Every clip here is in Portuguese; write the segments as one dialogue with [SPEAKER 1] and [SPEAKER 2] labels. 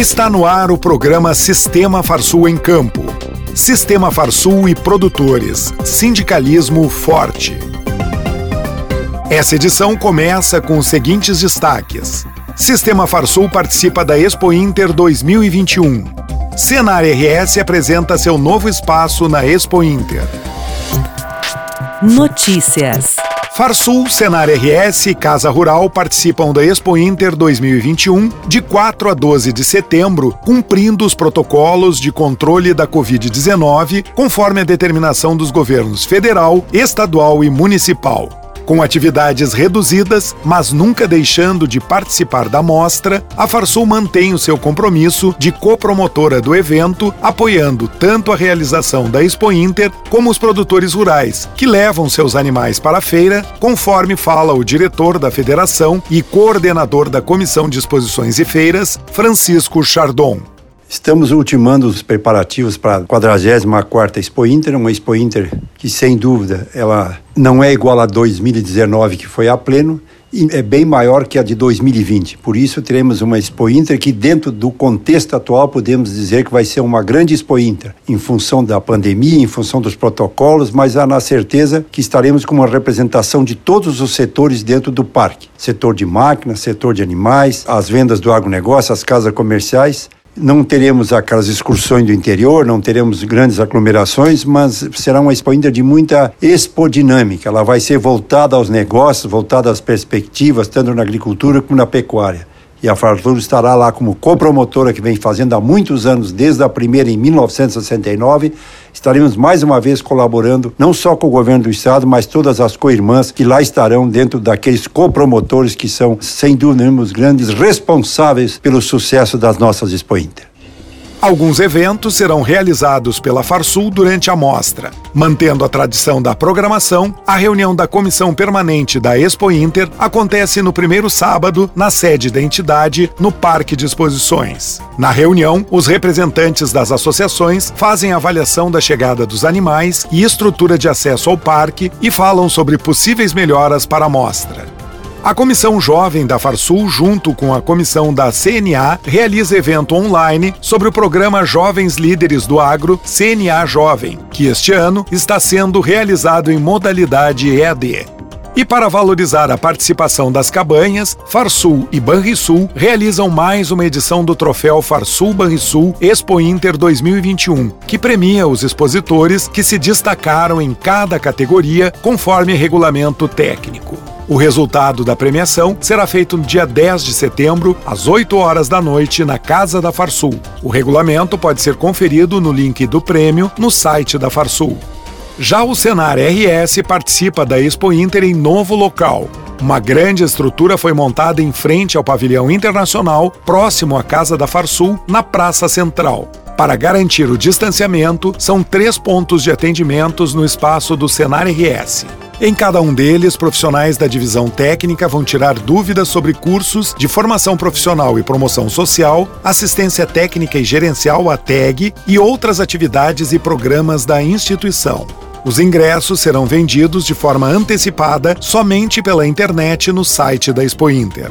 [SPEAKER 1] Está no ar o programa Sistema Farsul em Campo. Sistema Farsul e produtores. Sindicalismo forte. Essa edição começa com os seguintes destaques. Sistema Farsul participa da Expo Inter 2021. Senar RS apresenta seu novo espaço na Expo Inter.
[SPEAKER 2] Notícias.
[SPEAKER 1] Farsul, Senar RS e Casa Rural participam da Expo Inter 2021 de 4 a 12 de setembro, cumprindo os protocolos de controle da Covid-19, conforme a determinação dos governos federal, estadual e municipal com atividades reduzidas, mas nunca deixando de participar da mostra, a Farsul mantém o seu compromisso de copromotora do evento, apoiando tanto a realização da Expo Inter como os produtores rurais, que levam seus animais para a feira, conforme fala o diretor da federação e coordenador da Comissão de Exposições e Feiras, Francisco Chardon.
[SPEAKER 3] Estamos ultimando os preparativos para a 44ª Expo Inter, uma Expo Inter que, sem dúvida, ela não é igual a 2019, que foi a pleno, e é bem maior que a de 2020. Por isso, teremos uma Expo Inter que, dentro do contexto atual, podemos dizer que vai ser uma grande Expo Inter, em função da pandemia, em função dos protocolos, mas há na certeza que estaremos com uma representação de todos os setores dentro do parque: setor de máquinas, setor de animais, as vendas do agronegócio, as casas comerciais não teremos aquelas excursões do interior, não teremos grandes aglomerações, mas será uma expo ainda de muita expodinâmica. Ela vai ser voltada aos negócios, voltada às perspectivas, tanto na agricultura como na pecuária e a Fartur estará lá como copromotora que vem fazendo há muitos anos, desde a primeira em 1969. Estaremos mais uma vez colaborando, não só com o governo do estado, mas todas as co-irmãs que lá estarão dentro daqueles copromotores que são, sem dúvida, os grandes responsáveis pelo sucesso das nossas Expo Inter.
[SPEAKER 1] Alguns eventos serão realizados pela Farsul durante a mostra. Mantendo a tradição da programação, a reunião da comissão permanente da Expo Inter acontece no primeiro sábado, na sede da entidade, no Parque de Exposições. Na reunião, os representantes das associações fazem avaliação da chegada dos animais e estrutura de acesso ao parque e falam sobre possíveis melhoras para a mostra. A Comissão Jovem da Farsul, junto com a comissão da CNA, realiza evento online sobre o programa Jovens Líderes do Agro CNA Jovem, que este ano está sendo realizado em modalidade EAD. E para valorizar a participação das cabanhas, Farsul e Banrisul realizam mais uma edição do troféu Farsul Banrisul Expo Inter 2021, que premia os expositores que se destacaram em cada categoria conforme regulamento técnico. O resultado da premiação será feito no dia 10 de setembro, às 8 horas da noite, na Casa da Farsul. O regulamento pode ser conferido no link do prêmio no site da Farsul. Já o Senar RS participa da Expo Inter em novo local. Uma grande estrutura foi montada em frente ao pavilhão internacional, próximo à Casa da Farsul, na Praça Central. Para garantir o distanciamento, são três pontos de atendimentos no espaço do Senar RS. Em cada um deles, profissionais da divisão técnica vão tirar dúvidas sobre cursos de formação profissional e promoção social, assistência técnica e gerencial ATEG e outras atividades e programas da instituição. Os ingressos serão vendidos de forma antecipada somente pela internet no site da Expo Inter.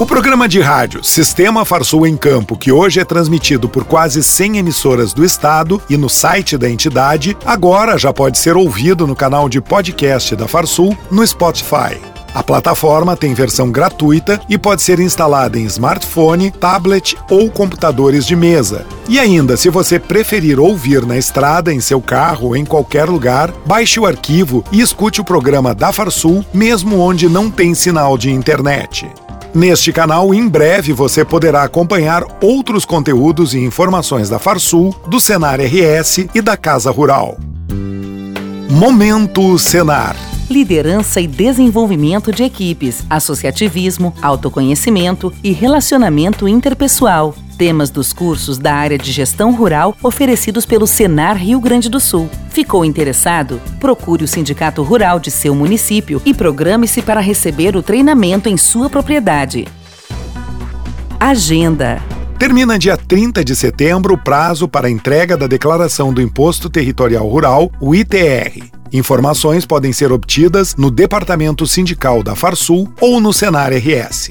[SPEAKER 1] O programa de rádio Sistema Farsul em Campo, que hoje é transmitido por quase 100 emissoras do estado e no site da entidade, agora já pode ser ouvido no canal de podcast da Farsul no Spotify. A plataforma tem versão gratuita e pode ser instalada em smartphone, tablet ou computadores de mesa. E ainda, se você preferir ouvir na estrada, em seu carro ou em qualquer lugar, baixe o arquivo e escute o programa da Farsul, mesmo onde não tem sinal de internet. Neste canal, em breve você poderá acompanhar outros conteúdos e informações da Farsul, do Senar RS e da Casa Rural. Momento Senar
[SPEAKER 2] liderança e desenvolvimento de equipes, associativismo, autoconhecimento e relacionamento interpessoal. Temas dos cursos da área de gestão rural oferecidos pelo Senar Rio Grande do Sul. Ficou interessado? Procure o Sindicato Rural de seu município e programe-se para receber o treinamento em sua propriedade. Agenda.
[SPEAKER 1] Termina dia 30 de setembro o prazo para a entrega da declaração do Imposto Territorial Rural, o ITR. Informações podem ser obtidas no Departamento Sindical da Farsul ou no Senar RS.